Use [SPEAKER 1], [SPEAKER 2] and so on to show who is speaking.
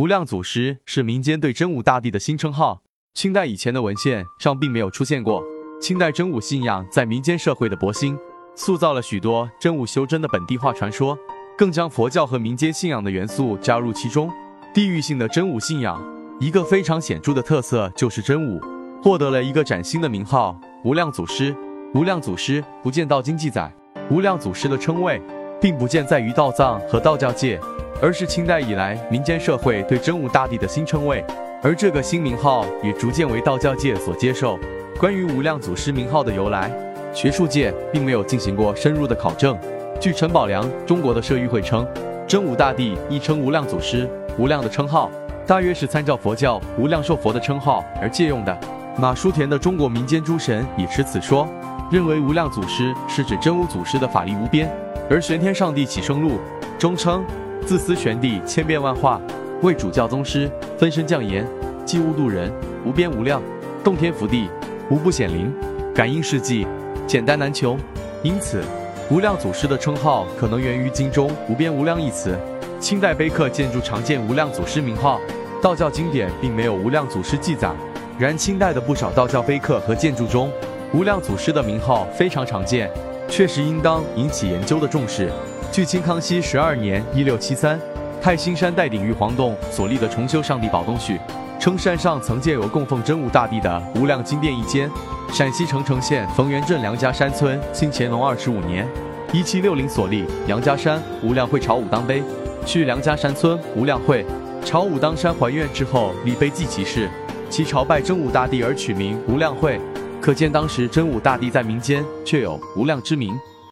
[SPEAKER 1] 无量祖师是民间对真武大帝的新称号，清代以前的文献上并没有出现过。清代真武信仰在民间社会的博兴，塑造了许多真武修真的本地化传说，更将佛教和民间信仰的元素加入其中。地域性的真武信仰，一个非常显著的特色就是真武获得了一个崭新的名号——无量祖师。无量祖师不见道经记载，无量祖师的称谓并不见在于道藏和道教界。而是清代以来民间社会对真武大帝的新称谓，而这个新名号也逐渐为道教界所接受。关于无量祖师名号的由来，学术界并没有进行过深入的考证。据陈宝良中国的社议会称，真武大帝亦称无量祖师，无量的称号大约是参照佛教无量寿佛的称号而借用的。马书田的《中国民间诸神》也持此说，认为无量祖师是指真武祖师的法力无边。而玄天上帝启生录中称。自私玄帝千变万化，为主教宗师分身降言，济物度人，无边无量，洞天福地，无不显灵，感应世纪，简单难求。因此，无量祖师的称号可能源于经中“无边无量”一词。清代碑刻建筑常见无量祖师名号，道教经典并没有无量祖师记载。然清代的不少道教碑刻和建筑中，无量祖师的名号非常常见，确实应当引起研究的重视。据清康熙十二年（一六七三），太兴山戴顶玉皇洞所立的重修上帝宝东序，称山上曾建有供奉真武大帝的无量金殿一间。陕西澄城县冯源镇梁家山村清乾隆二十五年（一七六零）所立梁家山无量会朝武当碑，续梁家山村无量会朝武当山还愿之后立碑记其事，其朝拜真武大帝而取名无量会，可见当时真武大帝在民间却有无量之名。